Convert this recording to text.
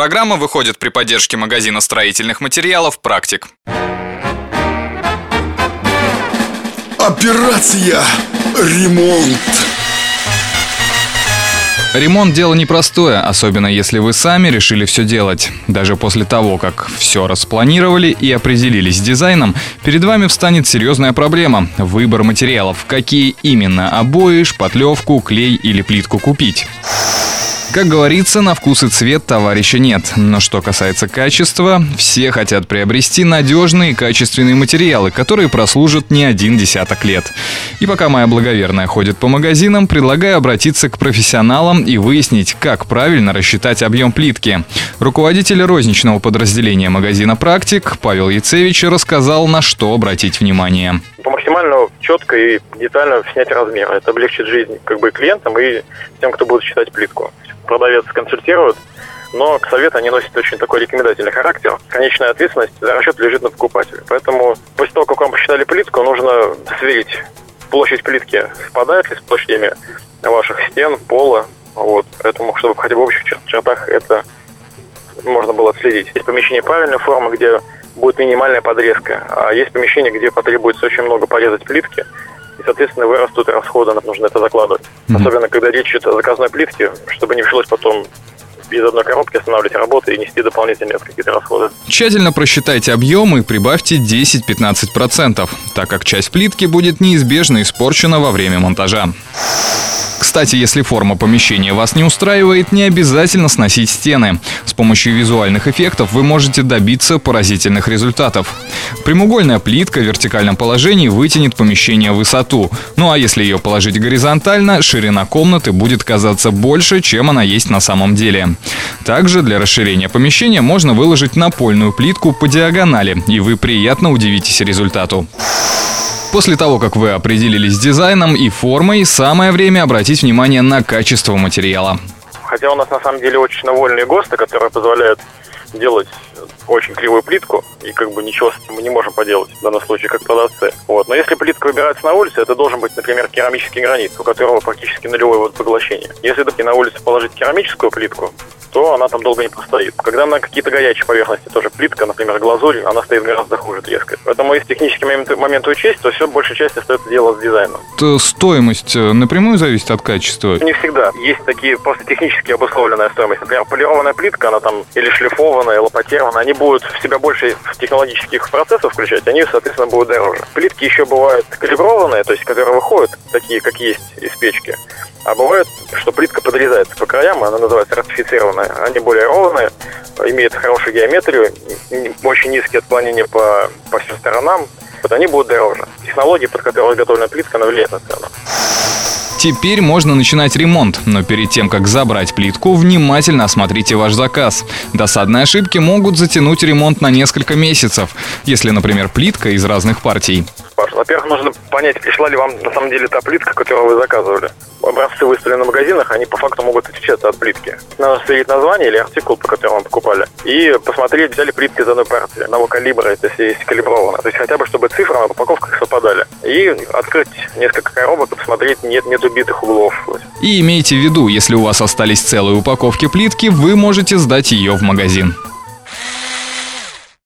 Программа выходит при поддержке магазина строительных материалов «Практик». Операция «Ремонт». Ремонт – дело непростое, особенно если вы сами решили все делать. Даже после того, как все распланировали и определились с дизайном, перед вами встанет серьезная проблема – выбор материалов. Какие именно – обои, шпатлевку, клей или плитку купить. Как говорится, на вкус и цвет товарища нет. Но что касается качества, все хотят приобрести надежные и качественные материалы, которые прослужат не один десяток лет. И пока моя благоверная ходит по магазинам, предлагаю обратиться к профессионалам и выяснить, как правильно рассчитать объем плитки. Руководитель розничного подразделения магазина «Практик» Павел Яцевич рассказал, на что обратить внимание максимально четко и детально снять размер. Это облегчит жизнь как бы клиентам и тем, кто будет считать плитку продавец консультирует, но к совету они носят очень такой рекомендательный характер. Конечная ответственность за расчет лежит на покупателе. Поэтому после того, как вам посчитали плитку, нужно сверить площадь плитки совпадает ли с площадями ваших стен, пола. Вот. Поэтому, чтобы хотя бы в общих чертах это можно было отследить. Есть помещение правильной формы, где будет минимальная подрезка, а есть помещение, где потребуется очень много порезать плитки, и, соответственно, вырастут расходы, нам нужно это закладывать. Mm-hmm. Особенно, когда речь идет о заказной плитке, чтобы не пришлось потом из одной коробки останавливать работу и нести дополнительные какие-то расходы. Тщательно просчитайте объем и прибавьте 10-15%, так как часть плитки будет неизбежно испорчена во время монтажа. Кстати, если форма помещения вас не устраивает, не обязательно сносить стены. С помощью визуальных эффектов вы можете добиться поразительных результатов. Прямоугольная плитка в вертикальном положении вытянет помещение в высоту. Ну а если ее положить горизонтально, ширина комнаты будет казаться больше, чем она есть на самом деле. Также для расширения помещения можно выложить напольную плитку по диагонали, и вы приятно удивитесь результату. После того, как вы определились с дизайном и формой, самое время обратить внимание на качество материала. Хотя у нас на самом деле очень вольные ГОСТы, которые позволяют делать очень кривую плитку, и как бы ничего мы не можем поделать в данном случае, как продавцы. Вот. Но если плитка выбирается на улице, это должен быть, например, керамический гранит, у которого практически нулевое вот поглощение. Если на улице положить керамическую плитку, то она там долго не простоит. Когда на какие-то горячие поверхности тоже плитка, например, глазурь, она стоит гораздо хуже трескает. Поэтому если технические моменты, моменты учесть, то все большая часть остается дело с дизайном. То стоимость э, напрямую зависит от качества? Не всегда. Есть такие просто технически обусловленная стоимость. Например, полированная плитка, она там или шлифованная, или лопатированная, они будут в себя больше технологических процессов включать, они, соответственно, будут дороже. Плитки еще бывают калиброванные, то есть которые выходят, такие, как есть из печки. А бывает, что плитка подрезается по краям, она называется ратифицированная. Они более ровные, имеют хорошую геометрию, очень низкие отклонения по, по всем сторонам. Вот они будут дороже. Технология, под которой изготовлена плитка, она влияет на цену. Теперь можно начинать ремонт, но перед тем, как забрать плитку, внимательно осмотрите ваш заказ. Досадные ошибки могут затянуть ремонт на несколько месяцев, если, например, плитка из разных партий. Во-первых, нужно понять, пришла ли вам на самом деле та плитка, которую вы заказывали образцы выставлены в магазинах, они по факту могут отличаться от плитки. Надо сверить название или артикул, по которому покупали, и посмотреть, взяли плитки из одной партии, одного калибра, это если есть калибровано. То есть хотя бы, чтобы цифры на упаковках совпадали. И открыть несколько коробок и посмотреть, нет, нет убитых углов. И имейте в виду, если у вас остались целые упаковки плитки, вы можете сдать ее в магазин.